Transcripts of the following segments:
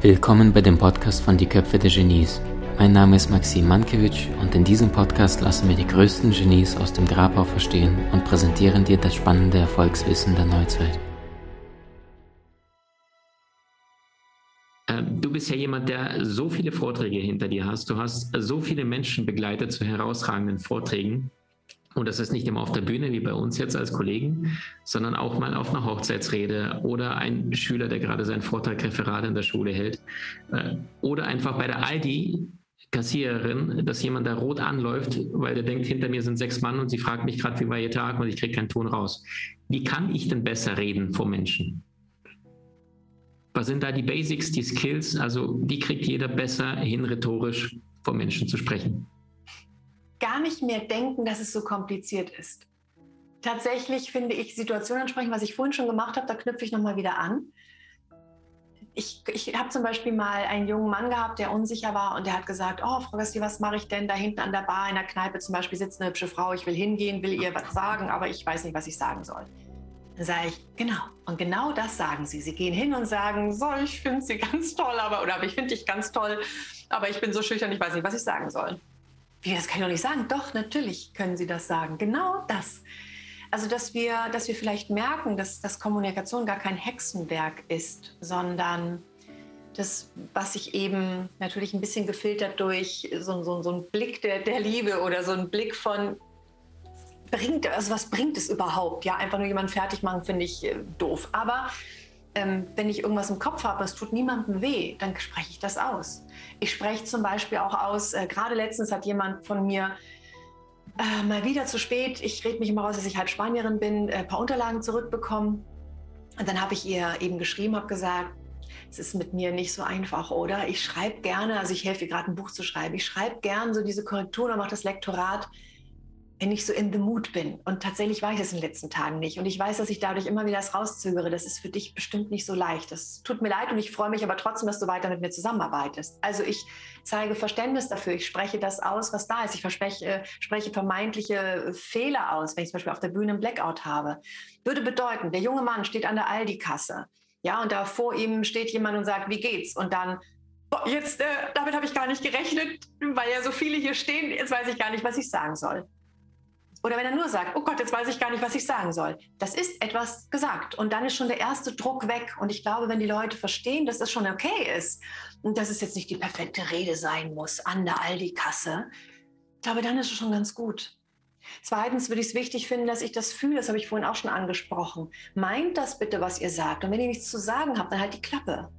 Willkommen bei dem Podcast von Die Köpfe der Genies. Mein Name ist Maxim Mankewitsch und in diesem Podcast lassen wir die größten Genies aus dem Grabau verstehen und präsentieren dir das spannende Erfolgswissen der Neuzeit. Ähm, du bist ja jemand, der so viele Vorträge hinter dir hast. Du hast so viele Menschen begleitet zu herausragenden Vorträgen. Und das ist nicht immer auf der Bühne wie bei uns jetzt als Kollegen, sondern auch mal auf einer Hochzeitsrede oder ein Schüler, der gerade seinen Vortrag Referat in der Schule hält. Äh, oder einfach bei der Aldi Kassiererin, dass jemand da rot anläuft, weil der denkt, hinter mir sind sechs Mann und sie fragt mich gerade, wie war ihr Tag und ich kriege keinen Ton raus. Wie kann ich denn besser reden vor Menschen? Was sind da die Basics, die Skills? Also wie kriegt jeder besser hin, rhetorisch vor Menschen zu sprechen? Gar nicht mehr denken, dass es so kompliziert ist. Tatsächlich finde ich Situationen ansprechen, was ich vorhin schon gemacht habe, da knüpfe ich nochmal wieder an. Ich, ich habe zum Beispiel mal einen jungen Mann gehabt, der unsicher war und der hat gesagt, oh Frau Gasti, was mache ich denn da hinten an der Bar in der Kneipe zum Beispiel sitzt eine hübsche Frau, ich will hingehen, will ihr was sagen, aber ich weiß nicht, was ich sagen soll. Dann sage ich, genau. Und genau das sagen sie. Sie gehen hin und sagen, so, ich finde sie ganz toll, aber, oder ich finde dich ganz toll, aber ich bin so schüchtern, ich weiß nicht, was ich sagen soll. Wie, das kann ich doch nicht sagen. Doch, natürlich können Sie das sagen. Genau das. Also, dass wir, dass wir vielleicht merken, dass, dass Kommunikation gar kein Hexenwerk ist, sondern das, was sich eben natürlich ein bisschen gefiltert durch so, so, so einen Blick der, der Liebe oder so einen Blick von, bringt, also was bringt es überhaupt? Ja, einfach nur jemanden fertig machen, finde ich äh, doof. Aber ähm, wenn ich irgendwas im Kopf habe, es tut niemandem weh, dann spreche ich das aus. Ich spreche zum Beispiel auch aus, äh, gerade letztens hat jemand von mir äh, mal wieder zu spät, ich rede mich immer raus, dass ich halb Spanierin bin, äh, ein paar Unterlagen zurückbekommen. Und dann habe ich ihr eben geschrieben, habe gesagt, es ist mit mir nicht so einfach, oder? Ich schreibe gerne, also ich helfe ihr gerade ein Buch zu schreiben, ich schreibe gerne so diese Korrekturen und mache das Lektorat wenn ich so in the mood bin. Und tatsächlich war ich das in den letzten Tagen nicht. Und ich weiß, dass ich dadurch immer wieder das rauszögere. Das ist für dich bestimmt nicht so leicht. Das tut mir leid und ich freue mich aber trotzdem, dass du weiter mit mir zusammenarbeitest. Also ich zeige Verständnis dafür. Ich spreche das aus, was da ist. Ich verspreche, spreche vermeintliche Fehler aus, wenn ich zum Beispiel auf der Bühne einen Blackout habe. Würde bedeuten, der junge Mann steht an der Aldi-Kasse. Ja, und da vor ihm steht jemand und sagt, wie geht's? Und dann jetzt, äh, damit habe ich gar nicht gerechnet, weil ja so viele hier stehen, jetzt weiß ich gar nicht, was ich sagen soll. Oder wenn er nur sagt, oh Gott, jetzt weiß ich gar nicht, was ich sagen soll. Das ist etwas gesagt. Und dann ist schon der erste Druck weg. Und ich glaube, wenn die Leute verstehen, dass das schon okay ist und dass es jetzt nicht die perfekte Rede sein muss an der Aldi-Kasse, glaube, dann ist es schon ganz gut. Zweitens würde ich es wichtig finden, dass ich das fühle, das habe ich vorhin auch schon angesprochen. Meint das bitte, was ihr sagt. Und wenn ihr nichts zu sagen habt, dann halt die Klappe.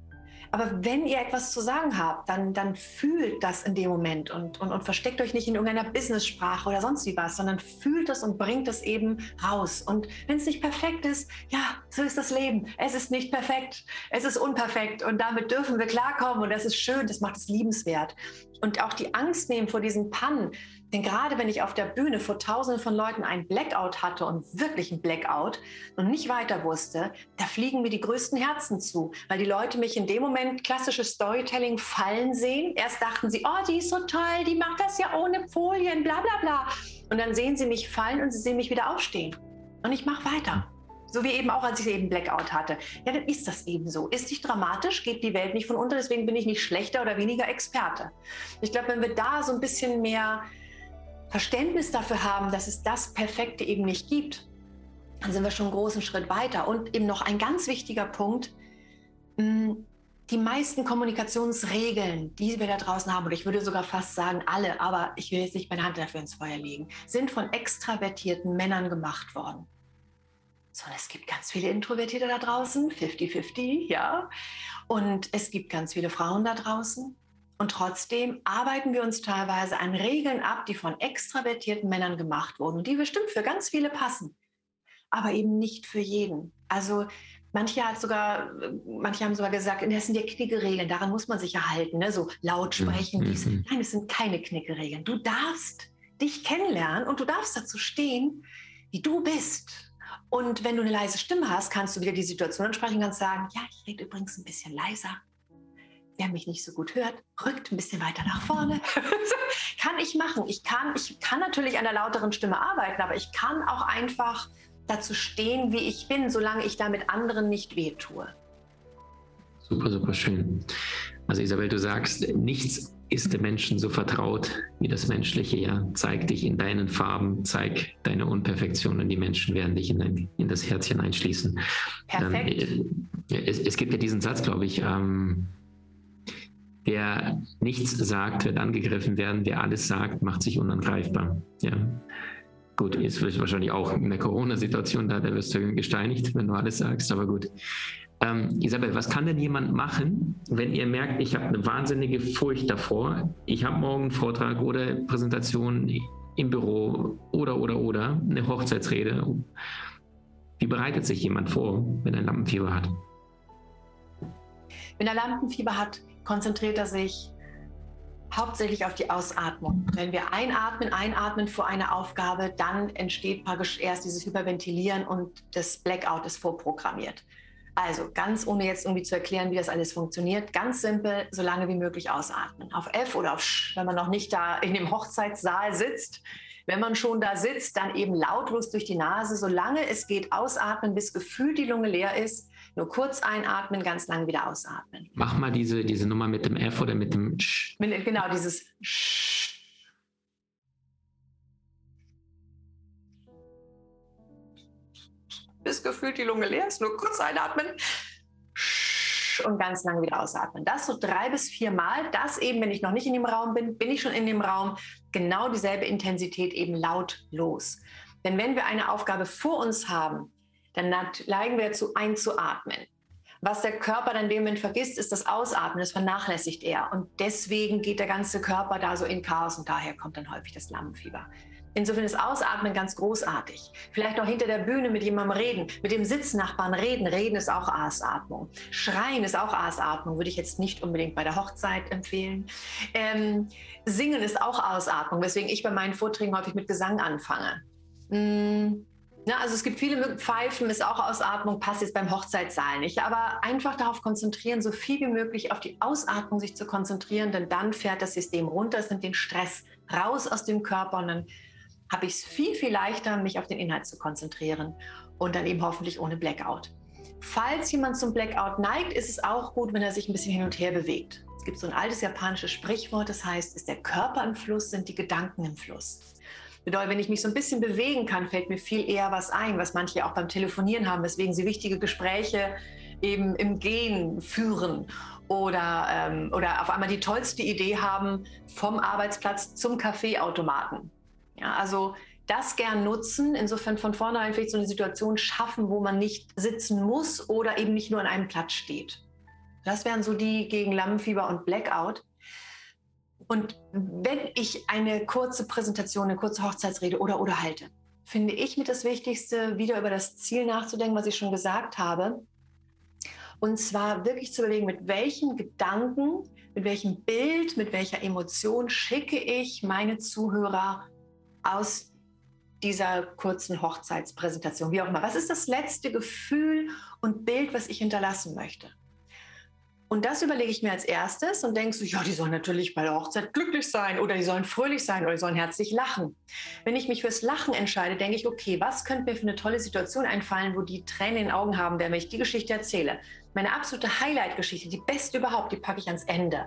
Aber wenn ihr etwas zu sagen habt, dann, dann fühlt das in dem Moment und, und, und versteckt euch nicht in irgendeiner Business-Sprache oder sonst wie was, sondern fühlt es und bringt es eben raus. Und wenn es nicht perfekt ist, ja, so ist das Leben. Es ist nicht perfekt, es ist unperfekt und damit dürfen wir klarkommen und das ist schön, das macht es liebenswert. Und auch die Angst nehmen vor diesen Pannen, denn gerade wenn ich auf der Bühne vor tausenden von Leuten einen Blackout hatte und wirklich einen Blackout und nicht weiter wusste, da fliegen mir die größten Herzen zu, weil die Leute mich in dem Moment klassisches Storytelling fallen sehen. Erst dachten sie, oh, die ist so toll, die macht das ja ohne Folien, bla bla bla. Und dann sehen sie mich fallen und sie sehen mich wieder aufstehen. Und ich mache weiter. So wie eben auch, als ich eben Blackout hatte. Ja, dann ist das eben so. Ist nicht dramatisch, geht die Welt nicht von unter, deswegen bin ich nicht schlechter oder weniger Experte. Ich glaube, wenn wir da so ein bisschen mehr Verständnis dafür haben, dass es das Perfekte eben nicht gibt, dann sind wir schon einen großen Schritt weiter. Und eben noch ein ganz wichtiger Punkt, mm, die meisten Kommunikationsregeln, die wir da draußen haben, und ich würde sogar fast sagen alle, aber ich will jetzt nicht meine Hand dafür ins Feuer legen, sind von extravertierten Männern gemacht worden. So, es gibt ganz viele Introvertierte da draußen, 50-50, ja. Und es gibt ganz viele Frauen da draußen. Und trotzdem arbeiten wir uns teilweise an Regeln ab, die von extravertierten Männern gemacht wurden und die bestimmt für ganz viele passen, aber eben nicht für jeden. Also manche hat sogar, manche haben sogar gesagt, das sind ja Knickeregeln, daran muss man sich ja halten, ne? so laut mhm, sprechen. Mhm. Nein, es sind keine Knickeregeln. Du darfst dich kennenlernen und du darfst dazu stehen, wie du bist. Und wenn du eine leise Stimme hast, kannst du wieder die Situation ansprechen und kannst sagen, ja, ich rede übrigens ein bisschen leiser wer mich nicht so gut hört, rückt ein bisschen weiter nach vorne. kann ich machen. Ich kann, ich kann natürlich an der lauteren Stimme arbeiten, aber ich kann auch einfach dazu stehen, wie ich bin, solange ich damit anderen nicht wehtue. Super, super schön. Also Isabel, du sagst, nichts ist dem Menschen so vertraut wie das Menschliche. Ja, zeig dich in deinen Farben, zeig deine Unperfektionen. Die Menschen werden dich in, dein, in das Herzchen einschließen. Perfekt. Ähm, es, es, gibt ja diesen Satz, glaube ich. Ähm, wer nichts sagt, wird angegriffen werden. Wer alles sagt, macht sich unangreifbar. Ja. Gut, ist wahrscheinlich auch in der Corona-Situation da, da wirst du gesteinigt, wenn du alles sagst, aber gut. Ähm, Isabel, was kann denn jemand machen, wenn ihr merkt, ich habe eine wahnsinnige Furcht davor, ich habe morgen einen Vortrag oder Präsentation im Büro oder, oder, oder, eine Hochzeitsrede. Wie bereitet sich jemand vor, wenn er Lampenfieber hat? Wenn er Lampenfieber hat, konzentriert er sich hauptsächlich auf die Ausatmung. Wenn wir einatmen, einatmen vor einer Aufgabe, dann entsteht praktisch erst dieses Hyperventilieren und das Blackout ist vorprogrammiert. Also ganz ohne jetzt irgendwie zu erklären, wie das alles funktioniert, ganz simpel, so lange wie möglich ausatmen. Auf F oder auf Sch, wenn man noch nicht da in dem Hochzeitssaal sitzt. Wenn man schon da sitzt, dann eben lautlos durch die Nase, solange es geht, ausatmen, bis gefühlt die Lunge leer ist. Nur kurz einatmen, ganz lang wieder ausatmen. Mach mal diese, diese Nummer mit dem F oder mit dem Sch. Genau, dieses Sch. bis gefühlt die Lunge leer ist. Nur kurz einatmen und ganz lang wieder ausatmen. Das so drei bis vier Mal. Das eben, wenn ich noch nicht in dem Raum bin, bin ich schon in dem Raum. Genau dieselbe Intensität eben laut los. Denn wenn wir eine Aufgabe vor uns haben, dann neigen wir dazu einzuatmen. Was der Körper dann in dem Moment vergisst, ist das Ausatmen. Das vernachlässigt er. Und deswegen geht der ganze Körper da so in Chaos und daher kommt dann häufig das Lampenfieber. Insofern ist Ausatmen ganz großartig. Vielleicht auch hinter der Bühne mit jemandem reden, mit dem Sitznachbarn reden. Reden ist auch Ausatmung. Schreien ist auch Ausatmung, würde ich jetzt nicht unbedingt bei der Hochzeit empfehlen. Ähm, singen ist auch Ausatmung, weswegen ich bei meinen Vorträgen häufig mit Gesang anfange. Hm. Ja, also es gibt viele Pfeifen, ist auch Ausatmung, passt jetzt beim Hochzeitssaal nicht. Aber einfach darauf konzentrieren, so viel wie möglich auf die Ausatmung sich zu konzentrieren, denn dann fährt das System runter, es nimmt den Stress raus aus dem Körper und dann habe ich es viel, viel leichter, mich auf den Inhalt zu konzentrieren und dann eben hoffentlich ohne Blackout. Falls jemand zum Blackout neigt, ist es auch gut, wenn er sich ein bisschen hin und her bewegt. Es gibt so ein altes japanisches Sprichwort, das heißt, ist der Körper im Fluss, sind die Gedanken im Fluss. Bedeutet, wenn ich mich so ein bisschen bewegen kann, fällt mir viel eher was ein, was manche auch beim Telefonieren haben, weswegen sie wichtige Gespräche eben im Gehen führen oder, ähm, oder auf einmal die tollste Idee haben vom Arbeitsplatz zum Kaffeeautomaten. Ja, also das gern nutzen, insofern von vornherein vielleicht so eine Situation schaffen, wo man nicht sitzen muss oder eben nicht nur an einem Platz steht. Das wären so die gegen Lampenfieber und Blackout. Und wenn ich eine kurze Präsentation, eine kurze Hochzeitsrede oder oder halte, finde ich mit das Wichtigste, wieder über das Ziel nachzudenken, was ich schon gesagt habe. Und zwar wirklich zu überlegen, mit welchen Gedanken, mit welchem Bild, mit welcher Emotion schicke ich meine Zuhörer aus dieser kurzen Hochzeitspräsentation, wie auch immer. Was ist das letzte Gefühl und Bild, was ich hinterlassen möchte? Und das überlege ich mir als erstes und denke so, ja, die sollen natürlich bei der Hochzeit glücklich sein oder die sollen fröhlich sein oder die sollen herzlich lachen. Wenn ich mich fürs Lachen entscheide, denke ich, okay, was könnte mir für eine tolle Situation einfallen, wo die Tränen in den Augen haben werden, wenn ich die Geschichte erzähle. Meine absolute Highlight-Geschichte, die beste überhaupt, die packe ich ans Ende.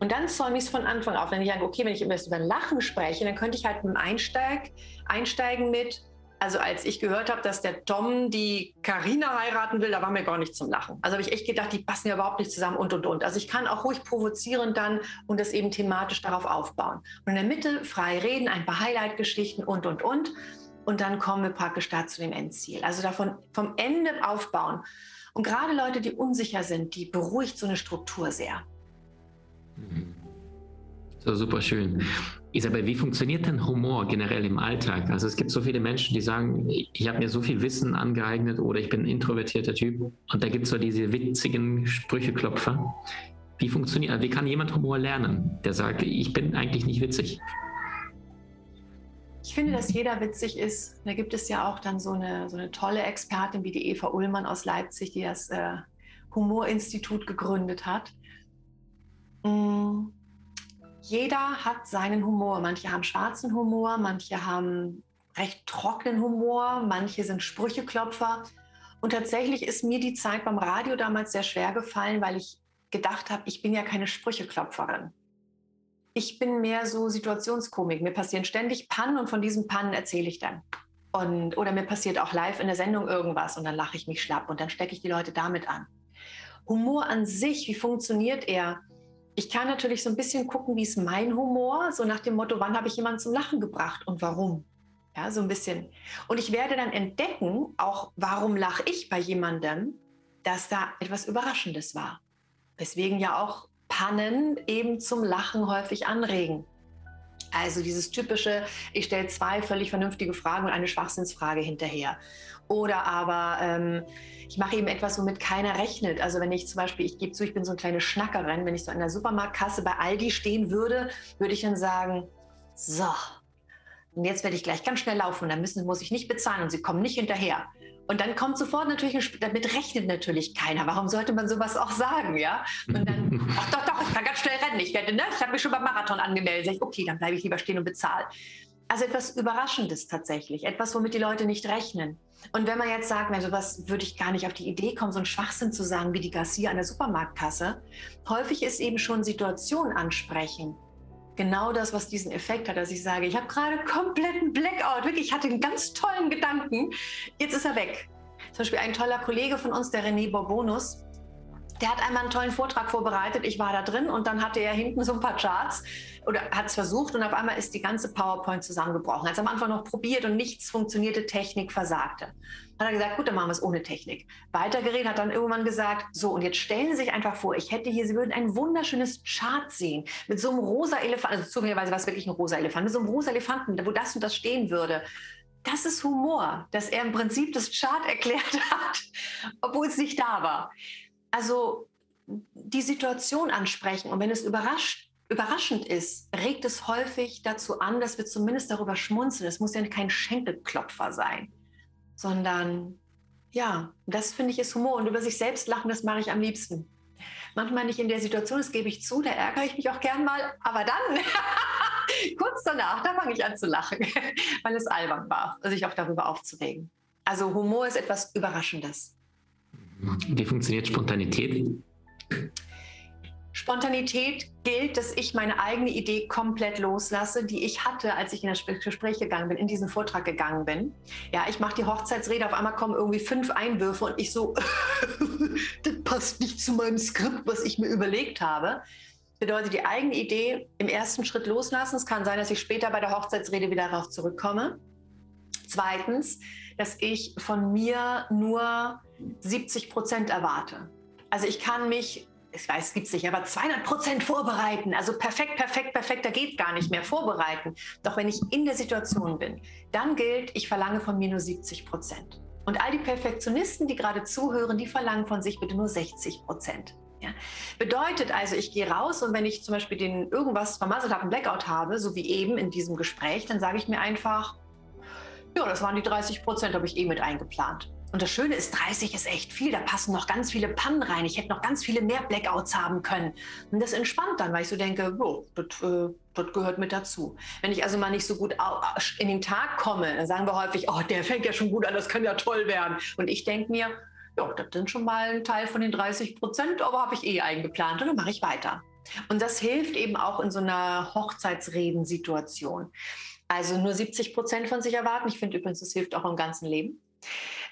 Und dann zäume ich es von Anfang auf. Wenn ich sage, okay, wenn ich über Lachen spreche, dann könnte ich halt mit dem Einsteig, einsteigen mit, also als ich gehört habe, dass der Tom die Karina heiraten will, da war mir gar nicht zum Lachen. Also habe ich echt gedacht, die passen ja überhaupt nicht zusammen und und und. Also ich kann auch ruhig provozieren dann und das eben thematisch darauf aufbauen. Und in der Mitte frei reden, ein paar Highlight-Geschichten und und und. Und dann kommen wir praktisch da zu dem Endziel. Also davon vom Ende aufbauen. Und gerade Leute, die unsicher sind, die beruhigt so eine Struktur sehr. Super schön. Isabel, wie funktioniert denn Humor generell im Alltag? Also es gibt so viele Menschen, die sagen, ich habe mir so viel Wissen angeeignet oder ich bin ein introvertierter Typ und da gibt es so diese witzigen Sprücheklopfer. Wie funktioniert, also wie kann jemand Humor lernen, der sagt, ich bin eigentlich nicht witzig? Ich finde, dass jeder witzig ist. Da gibt es ja auch dann so eine, so eine tolle Expertin wie die Eva Ullmann aus Leipzig, die das äh, Humorinstitut gegründet hat. Mm. Jeder hat seinen Humor. Manche haben schwarzen Humor, manche haben recht trockenen Humor, manche sind Sprücheklopfer. Und tatsächlich ist mir die Zeit beim Radio damals sehr schwer gefallen, weil ich gedacht habe, ich bin ja keine Sprücheklopferin. Ich bin mehr so Situationskomik. Mir passieren ständig Pannen und von diesen Pannen erzähle ich dann. Und, oder mir passiert auch live in der Sendung irgendwas und dann lache ich mich schlapp und dann stecke ich die Leute damit an. Humor an sich, wie funktioniert er? Ich kann natürlich so ein bisschen gucken, wie ist mein Humor, so nach dem Motto, wann habe ich jemanden zum Lachen gebracht und warum. Ja, so ein bisschen. Und ich werde dann entdecken, auch warum lache ich bei jemandem, dass da etwas Überraschendes war. Weswegen ja auch Pannen eben zum Lachen häufig anregen. Also dieses typische, ich stelle zwei völlig vernünftige Fragen und eine Schwachsinnsfrage hinterher. Oder aber ähm, ich mache eben etwas, womit keiner rechnet. Also wenn ich zum Beispiel, ich gebe zu, ich bin so eine kleine Schnackerin, wenn ich so an der Supermarktkasse bei Aldi stehen würde, würde ich dann sagen, so, und jetzt werde ich gleich ganz schnell laufen und dann müssen, muss ich nicht bezahlen und sie kommen nicht hinterher. Und dann kommt sofort natürlich, damit rechnet natürlich keiner. Warum sollte man sowas auch sagen, ja? Und dann, ach doch, doch, ich kann ganz schnell rennen. Ich, werde, ne? ich habe mich schon beim Marathon angemeldet. Sag ich, okay, dann bleibe ich lieber stehen und bezahle. Also etwas Überraschendes tatsächlich, etwas, womit die Leute nicht rechnen. Und wenn man jetzt sagt, also was würde ich gar nicht auf die Idee kommen, so einen Schwachsinn zu sagen wie die Garcia an der Supermarktkasse, häufig ist eben schon Situation ansprechen genau das, was diesen Effekt hat, dass ich sage, ich habe gerade kompletten Blackout, wirklich, ich hatte einen ganz tollen Gedanken, jetzt ist er weg. Zum Beispiel ein toller Kollege von uns, der René Borbonus, der hat einmal einen tollen Vortrag vorbereitet. Ich war da drin und dann hatte er hinten so ein paar Charts oder hat es versucht und auf einmal ist die ganze PowerPoint zusammengebrochen. Hat es am Anfang noch probiert und nichts funktionierte, Technik versagte. Hat er gesagt, gut, dann machen wir es ohne Technik. Weitergeredet, hat dann irgendwann gesagt, so und jetzt stellen Sie sich einfach vor, ich hätte hier, Sie würden ein wunderschönes Chart sehen mit so einem rosa Elefant, also zufälligerweise war es wirklich ein rosa Elefant, mit so einem rosa Elefanten, wo das und das stehen würde das ist Humor, dass er im Prinzip das Chart erklärt hat, obwohl es nicht da war also die Situation ansprechen und wenn es überrascht, überraschend ist, regt es häufig dazu an, dass wir zumindest darüber schmunzeln. Es muss ja kein Schenkelklopfer sein, sondern ja, das finde ich ist Humor und über sich selbst lachen, das mache ich am liebsten. Manchmal nicht in der Situation, das gebe ich zu, da ärgere ich mich auch gern mal, aber dann, kurz danach, da fange ich an zu lachen, weil es albern war, sich auch darüber aufzuregen. Also Humor ist etwas Überraschendes. Wie funktioniert Spontanität? Spontanität gilt, dass ich meine eigene Idee komplett loslasse, die ich hatte, als ich in das Gespräch gegangen bin, in diesen Vortrag gegangen bin. Ja, ich mache die Hochzeitsrede, auf einmal kommen irgendwie fünf Einwürfe und ich so, das passt nicht zu meinem Skript, was ich mir überlegt habe. Bedeutet die eigene Idee im ersten Schritt loslassen. Es kann sein, dass ich später bei der Hochzeitsrede wieder darauf zurückkomme. Zweitens, dass ich von mir nur 70 Prozent erwarte. Also ich kann mich, ich weiß, gibt es nicht, aber 200 Prozent vorbereiten. Also perfekt, perfekt, perfekt, da geht gar nicht mehr vorbereiten. Doch wenn ich in der Situation bin, dann gilt, ich verlange von mir nur 70 Prozent. Und all die Perfektionisten, die gerade zuhören, die verlangen von sich bitte nur 60 Prozent. Ja. Bedeutet also, ich gehe raus und wenn ich zum Beispiel den irgendwas vermasselt habe, einen Blackout habe, so wie eben in diesem Gespräch, dann sage ich mir einfach, ja, das waren die 30 Prozent, habe ich eh mit eingeplant. Und das Schöne ist, 30 ist echt viel. Da passen noch ganz viele Pannen rein. Ich hätte noch ganz viele mehr Blackouts haben können. Und das entspannt dann, weil ich so denke, oh, das, äh, gehört mit dazu. Wenn ich also mal nicht so gut in den Tag komme, dann sagen wir häufig, oh, der fängt ja schon gut an, das kann ja toll werden. Und ich denke mir, ja, das sind schon mal ein Teil von den 30 Prozent, aber habe ich eh eingeplant und dann mache ich weiter. Und das hilft eben auch in so einer Hochzeitsredensituation. Also nur 70 Prozent von sich erwarten. Ich finde übrigens, das hilft auch im ganzen Leben.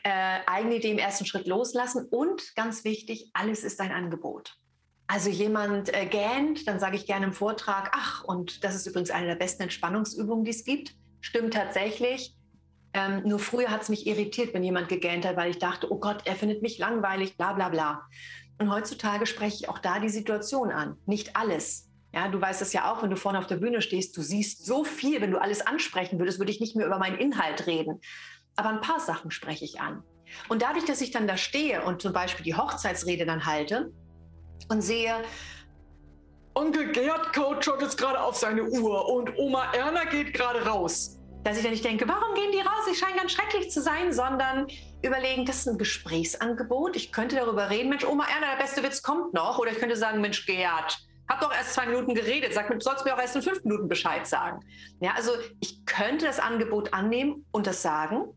Äh, eigene Idee im ersten Schritt loslassen und ganz wichtig, alles ist ein Angebot. Also jemand äh, gähnt, dann sage ich gerne im Vortrag, ach, und das ist übrigens eine der besten Entspannungsübungen, die es gibt. Stimmt tatsächlich. Ähm, nur früher hat es mich irritiert, wenn jemand gegähnt hat, weil ich dachte, oh Gott, er findet mich langweilig, bla bla bla. Und heutzutage spreche ich auch da die Situation an. Nicht alles. Ja, du weißt es ja auch, wenn du vorne auf der Bühne stehst, du siehst so viel, wenn du alles ansprechen würdest, würde ich nicht mehr über meinen Inhalt reden. Aber ein paar Sachen spreche ich an. Und dadurch, dass ich dann da stehe und zum Beispiel die Hochzeitsrede dann halte und sehe, Onkel Gerd schaut jetzt gerade auf seine Uhr und Oma Erna geht gerade raus. Dass ich dann nicht denke, warum gehen die raus? Sie scheinen ganz schrecklich zu sein, sondern überlegen, das ist ein Gesprächsangebot. Ich könnte darüber reden, Mensch, Oma Erna, der beste Witz kommt noch. Oder ich könnte sagen, Mensch, Gerd, Hab doch erst zwei Minuten geredet, sag mir, sollst mir auch erst in fünf Minuten Bescheid sagen. Ja, also ich könnte das Angebot annehmen und das sagen.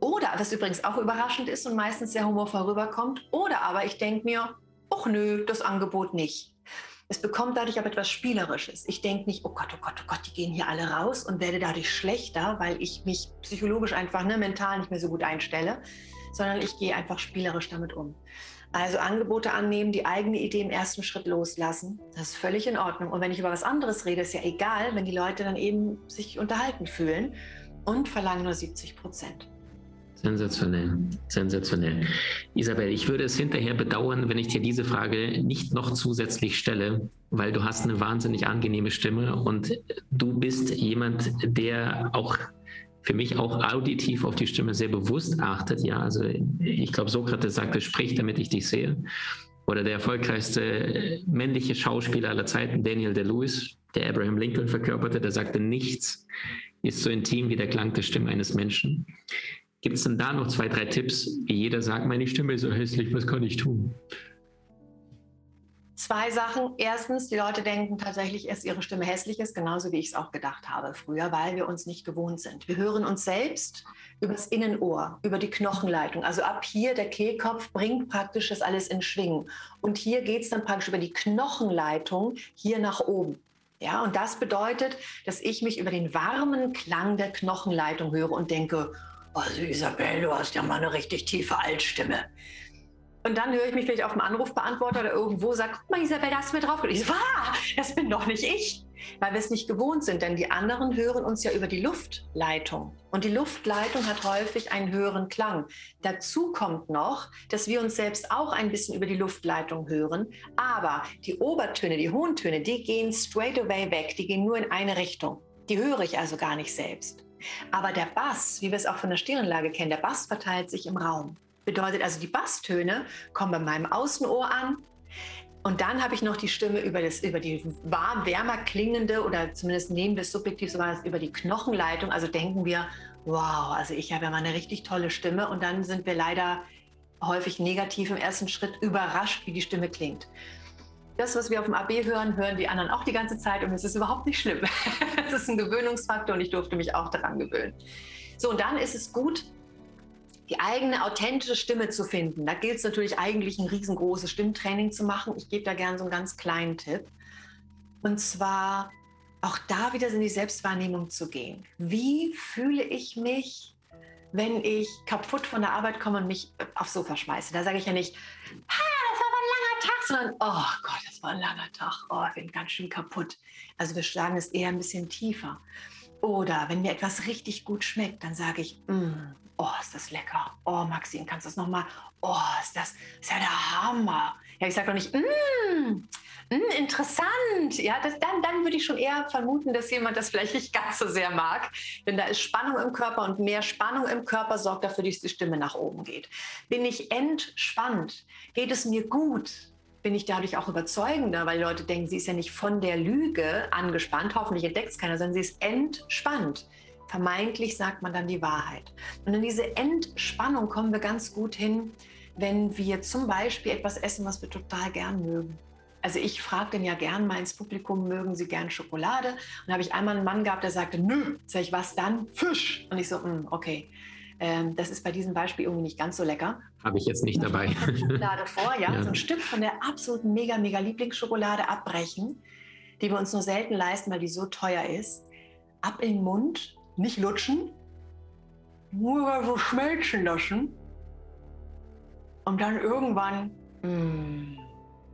Oder, was übrigens auch überraschend ist und meistens sehr humorvoll rüberkommt, oder aber ich denke mir, ach nö, das Angebot nicht. Es bekommt dadurch aber etwas Spielerisches. Ich denke nicht, oh Gott, oh Gott, oh Gott, die gehen hier alle raus und werde dadurch schlechter, weil ich mich psychologisch einfach ne, mental nicht mehr so gut einstelle, sondern ich gehe einfach spielerisch damit um. Also Angebote annehmen, die eigene Idee im ersten Schritt loslassen, das ist völlig in Ordnung. Und wenn ich über was anderes rede, ist ja egal, wenn die Leute dann eben sich unterhalten fühlen und verlangen nur 70 Prozent. Sensationell, sensationell. Isabel, ich würde es hinterher bedauern, wenn ich dir diese Frage nicht noch zusätzlich stelle, weil du hast eine wahnsinnig angenehme Stimme und du bist jemand, der auch für mich auch auditiv auf die Stimme sehr bewusst achtet. Ja, also ich glaube, Sokrates sagte, sprich, damit ich dich sehe. Oder der erfolgreichste männliche Schauspieler aller Zeiten, Daniel DeLewis, der Abraham Lincoln verkörperte, der sagte, nichts ist so intim wie der Klang der Stimme eines Menschen. Gibt es denn da noch zwei, drei Tipps, jeder sagt, meine Stimme ist so hässlich, was kann ich tun? Zwei Sachen. Erstens, die Leute denken tatsächlich, dass ihre Stimme hässlich ist, genauso wie ich es auch gedacht habe früher, weil wir uns nicht gewohnt sind. Wir hören uns selbst übers Innenohr, über die Knochenleitung. Also ab hier, der Kehlkopf bringt praktisch das alles in Schwingen. Und hier geht es dann praktisch über die Knochenleitung hier nach oben. Ja, und das bedeutet, dass ich mich über den warmen Klang der Knochenleitung höre und denke, also Isabel, du hast ja mal eine richtig tiefe Altstimme. Und dann höre ich mich vielleicht auf dem Anrufbeantworter oder irgendwo, sag, guck mal Isabel, da hast du mir drauf. Ich so, ah, das bin doch nicht ich. Weil wir es nicht gewohnt sind, denn die anderen hören uns ja über die Luftleitung. Und die Luftleitung hat häufig einen höheren Klang. Dazu kommt noch, dass wir uns selbst auch ein bisschen über die Luftleitung hören. Aber die Obertöne, die hohen Töne, die gehen straight away weg. Die gehen nur in eine Richtung. Die höre ich also gar nicht selbst. Aber der Bass, wie wir es auch von der Stirnlage kennen, der Bass verteilt sich im Raum. Bedeutet also, die Basstöne kommen bei meinem Außenohr an. Und dann habe ich noch die Stimme über, das, über die warm, wärmer klingende oder zumindest neben das Subjektiv, so es über die Knochenleitung. Also denken wir, wow, also ich habe ja mal eine richtig tolle Stimme. Und dann sind wir leider häufig negativ im ersten Schritt überrascht, wie die Stimme klingt das, was wir auf dem AB hören, hören die anderen auch die ganze Zeit und es ist überhaupt nicht schlimm. Es ist ein Gewöhnungsfaktor und ich durfte mich auch daran gewöhnen. So, und dann ist es gut, die eigene authentische Stimme zu finden. Da gilt es natürlich eigentlich, ein riesengroßes Stimmtraining zu machen. Ich gebe da gerne so einen ganz kleinen Tipp. Und zwar auch da wieder in die Selbstwahrnehmung zu gehen. Wie fühle ich mich, wenn ich kaputt von der Arbeit komme und mich aufs Sofa schmeiße? Da sage ich ja nicht, ha, Sondern, oh Gott, das war ein langer Tag, oh, ich bin ganz schön kaputt. Also wir schlagen es eher ein bisschen tiefer. Oder wenn mir etwas richtig gut schmeckt, dann sage ich, mm, oh, ist das lecker. Oh, Maxine, kannst du das nochmal? Oh, ist das ist ja der Hammer. Ja, ich sage doch nicht, mm, mm, interessant. Ja, das, dann, dann würde ich schon eher vermuten, dass jemand das vielleicht nicht ganz so sehr mag. Denn da ist Spannung im Körper und mehr Spannung im Körper sorgt dafür, dass die Stimme nach oben geht. Bin ich entspannt? Geht es mir gut? Bin ich dadurch auch überzeugender, weil die Leute denken, sie ist ja nicht von der Lüge angespannt, hoffentlich entdeckt es keiner, sondern sie ist entspannt. Vermeintlich sagt man dann die Wahrheit. Und in diese Entspannung kommen wir ganz gut hin, wenn wir zum Beispiel etwas essen, was wir total gern mögen. Also ich frage dann ja gern mal ins Publikum, mögen Sie gern Schokolade? Und habe ich einmal einen Mann gehabt, der sagte, nö. Sag ich, was dann? Fisch. Und ich so, mm, okay. Ähm, das ist bei diesem Beispiel irgendwie nicht ganz so lecker. Habe ich jetzt nicht dabei. Schokolade vor, ja? ja. So ein Stück von der absoluten mega, mega Lieblingsschokolade abbrechen, die wir uns nur selten leisten, weil die so teuer ist. Ab in den Mund, nicht lutschen, nur so schmelzen lassen und dann irgendwann mm,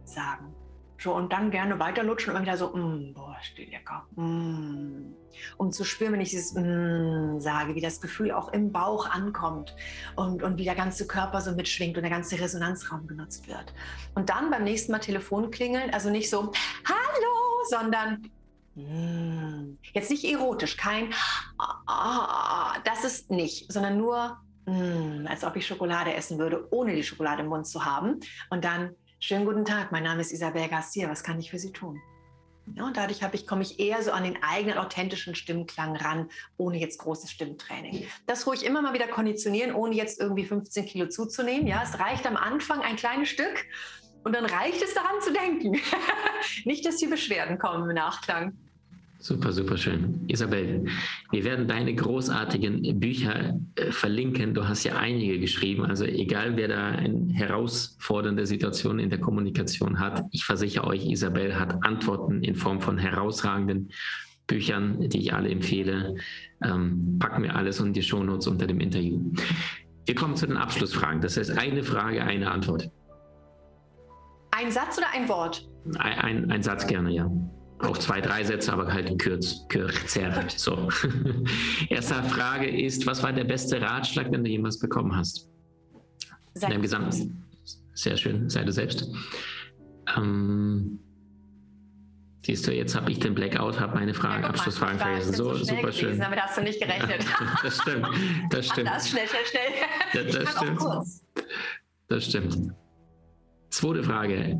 sagen. So, und dann gerne weiterlutschen und immer wieder so, mm, boah, die lecker. Mm. Um zu spüren, wenn ich dieses mm, sage, wie das Gefühl auch im Bauch ankommt und, und wie der ganze Körper so mitschwingt und der ganze Resonanzraum genutzt wird. Und dann beim nächsten Mal Telefon klingeln, also nicht so, hallo, sondern mm. jetzt nicht erotisch, kein, ah, das ist nicht, sondern nur, mm, als ob ich Schokolade essen würde, ohne die Schokolade im Mund zu haben. Und dann Schönen guten Tag, mein Name ist Isabel Garcia. Was kann ich für Sie tun? Ja, und dadurch ich, komme ich eher so an den eigenen authentischen Stimmklang ran, ohne jetzt großes Stimmtraining. Das ruhig immer mal wieder konditionieren, ohne jetzt irgendwie 15 Kilo zuzunehmen. Ja, es reicht am Anfang ein kleines Stück Und dann reicht es daran zu denken. Nicht, dass die Beschwerden kommen im Nachklang. Super, super schön. Isabel, wir werden deine großartigen Bücher äh, verlinken. Du hast ja einige geschrieben. Also egal, wer da eine herausfordernde Situation in der Kommunikation hat, ich versichere euch, Isabel hat Antworten in Form von herausragenden Büchern, die ich alle empfehle. Ähm, packen wir alles in die Shownotes unter dem Interview. Wir kommen zu den Abschlussfragen. Das heißt, eine Frage, eine Antwort. Ein Satz oder ein Wort? Ein, ein, ein Satz gerne, ja. Auch zwei, drei Sätze, aber halt kürz, kürzer. So. Erste Frage ist, was war der beste Ratschlag, den du jemals bekommen hast? Sei In deinem gesamten. Sehr schön, sei du selbst. Ähm, siehst du, jetzt habe ich den Blackout, habe meine Fragen, ja, Abschlussfragen vergessen. So, so super gewesen, schön. Damit hast du nicht gerechnet. das stimmt, das stimmt. Das schnell, schnell, schnell. Das, das stimmt. Das stimmt. Zweite Frage.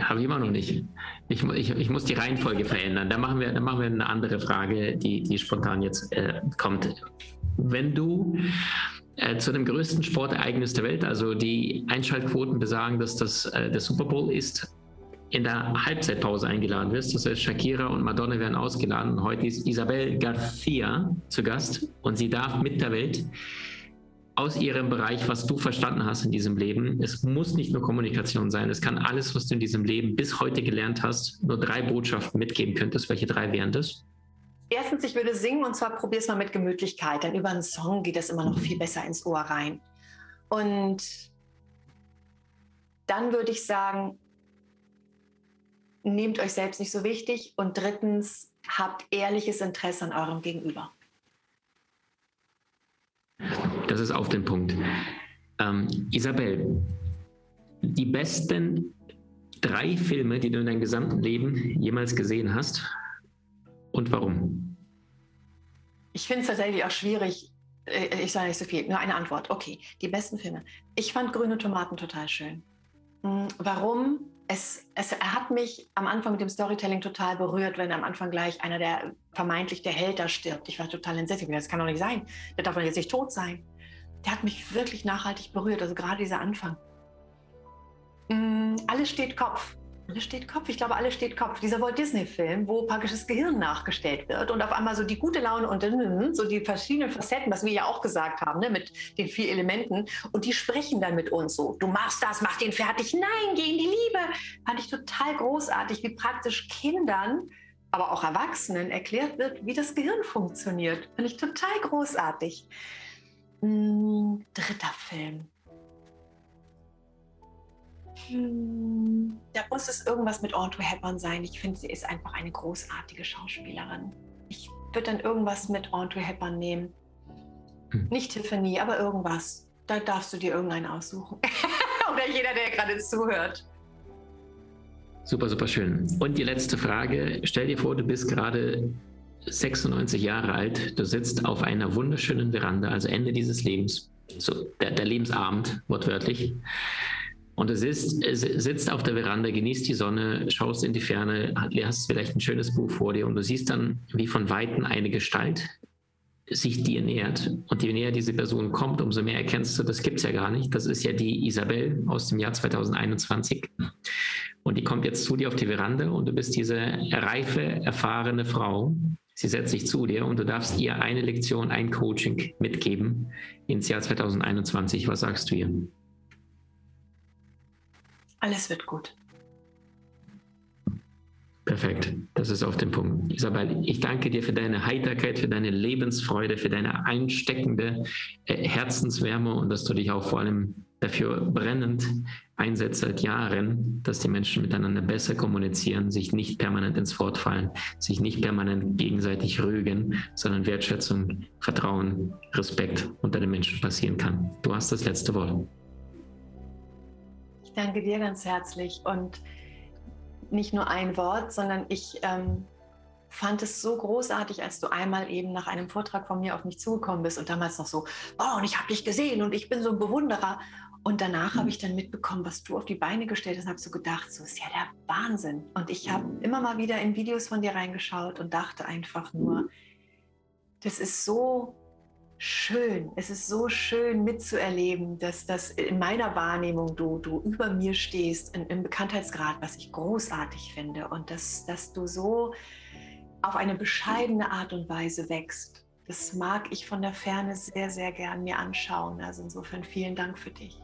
Habe ich immer noch nicht. Ich, ich, ich, muss die Reihenfolge verändern. Da machen wir, dann machen wir eine andere Frage, die, die spontan jetzt äh, kommt. Wenn du äh, zu dem größten Sportereignis der Welt, also die Einschaltquoten besagen, dass das äh, der Super Bowl ist, in der Halbzeitpause eingeladen wirst. Das heißt, Shakira und Madonna werden ausgeladen. Heute ist Isabel Garcia zu Gast und sie darf mit der Welt aus ihrem Bereich, was du verstanden hast in diesem Leben. Es muss nicht nur Kommunikation sein, es kann alles, was du in diesem Leben bis heute gelernt hast, nur drei Botschaften mitgeben könntest. Welche drei wären das? Erstens, ich würde singen und zwar probier es mal mit Gemütlichkeit. Denn über einen Song geht das immer noch viel besser ins Ohr rein. Und dann würde ich sagen, nehmt euch selbst nicht so wichtig. Und drittens, habt ehrliches Interesse an eurem Gegenüber. Das ist auf den Punkt. Ähm, Isabel, die besten drei Filme, die du in deinem gesamten Leben jemals gesehen hast und warum? Ich finde es tatsächlich auch schwierig. Äh, ich sage nicht so viel, nur eine Antwort. Okay, die besten Filme. Ich fand Grüne Tomaten total schön. Hm, warum? Es, es, hat mich am Anfang mit dem Storytelling total berührt, wenn am Anfang gleich einer der vermeintlich der Held da stirbt. Ich war total entsetzt. Das kann doch nicht sein. Der darf doch jetzt nicht tot sein der hat mich wirklich nachhaltig berührt, also gerade dieser Anfang. Mm, alles steht Kopf. Alles steht Kopf. Ich glaube, alles steht Kopf. Dieser Walt Disney-Film, wo praktisch das Gehirn nachgestellt wird und auf einmal so die gute Laune und dann so die verschiedenen Facetten, was wir ja auch gesagt haben, ne, mit den vier Elementen. Und die sprechen dann mit uns so: Du machst das, mach den fertig. Nein, geh in die Liebe. Fand ich total großartig, wie praktisch Kindern, aber auch Erwachsenen erklärt wird, wie das Gehirn funktioniert. Fand ich total großartig. Hm, dritter Film. Hm, da muss es irgendwas mit Audrey Hepburn sein. Ich finde, sie ist einfach eine großartige Schauspielerin. Ich würde dann irgendwas mit Audrey Hepburn nehmen. Hm. Nicht Tiffany, aber irgendwas. Da darfst du dir irgendeinen aussuchen. Oder jeder, der gerade zuhört. Super, super schön. Und die letzte Frage. Stell dir vor, du bist gerade 96 Jahre alt, du sitzt auf einer wunderschönen Veranda, also Ende dieses Lebens, so der, der Lebensabend wortwörtlich. Und du sitzt, sitzt auf der Veranda, genießt die Sonne, schaust in die Ferne, hast vielleicht ein schönes Buch vor dir und du siehst dann, wie von Weitem eine Gestalt sich dir nähert. Und je näher diese Person kommt, umso mehr erkennst du, das gibt es ja gar nicht. Das ist ja die Isabel aus dem Jahr 2021. Und die kommt jetzt zu dir auf die Veranda und du bist diese reife, erfahrene Frau, Sie setzt sich zu dir und du darfst ihr eine Lektion, ein Coaching mitgeben ins Jahr 2021. Was sagst du ihr? Alles wird gut. Perfekt, das ist auf den Punkt. Isabel, ich danke dir für deine Heiterkeit, für deine Lebensfreude, für deine einsteckende äh, Herzenswärme und dass du dich auch vor allem dafür brennend einsetzt seit Jahren, dass die Menschen miteinander besser kommunizieren, sich nicht permanent ins Wort fallen, sich nicht permanent gegenseitig rügen, sondern Wertschätzung, Vertrauen, Respekt unter den Menschen passieren kann. Du hast das letzte Wort. Ich danke dir ganz herzlich und nicht nur ein Wort, sondern ich ähm, fand es so großartig, als du einmal eben nach einem Vortrag von mir auf mich zugekommen bist und damals noch so, oh, und ich habe dich gesehen und ich bin so ein Bewunderer. Und danach habe ich dann mitbekommen, was du auf die Beine gestellt hast und habe so gedacht, so ist ja der Wahnsinn. Und ich habe immer mal wieder in Videos von dir reingeschaut und dachte einfach nur, das ist so schön. Es ist so schön mitzuerleben, dass das in meiner Wahrnehmung du, du über mir stehst, in, im Bekanntheitsgrad, was ich großartig finde. Und dass, dass du so auf eine bescheidene Art und Weise wächst. Das mag ich von der Ferne sehr, sehr gern mir anschauen. Also insofern vielen Dank für dich.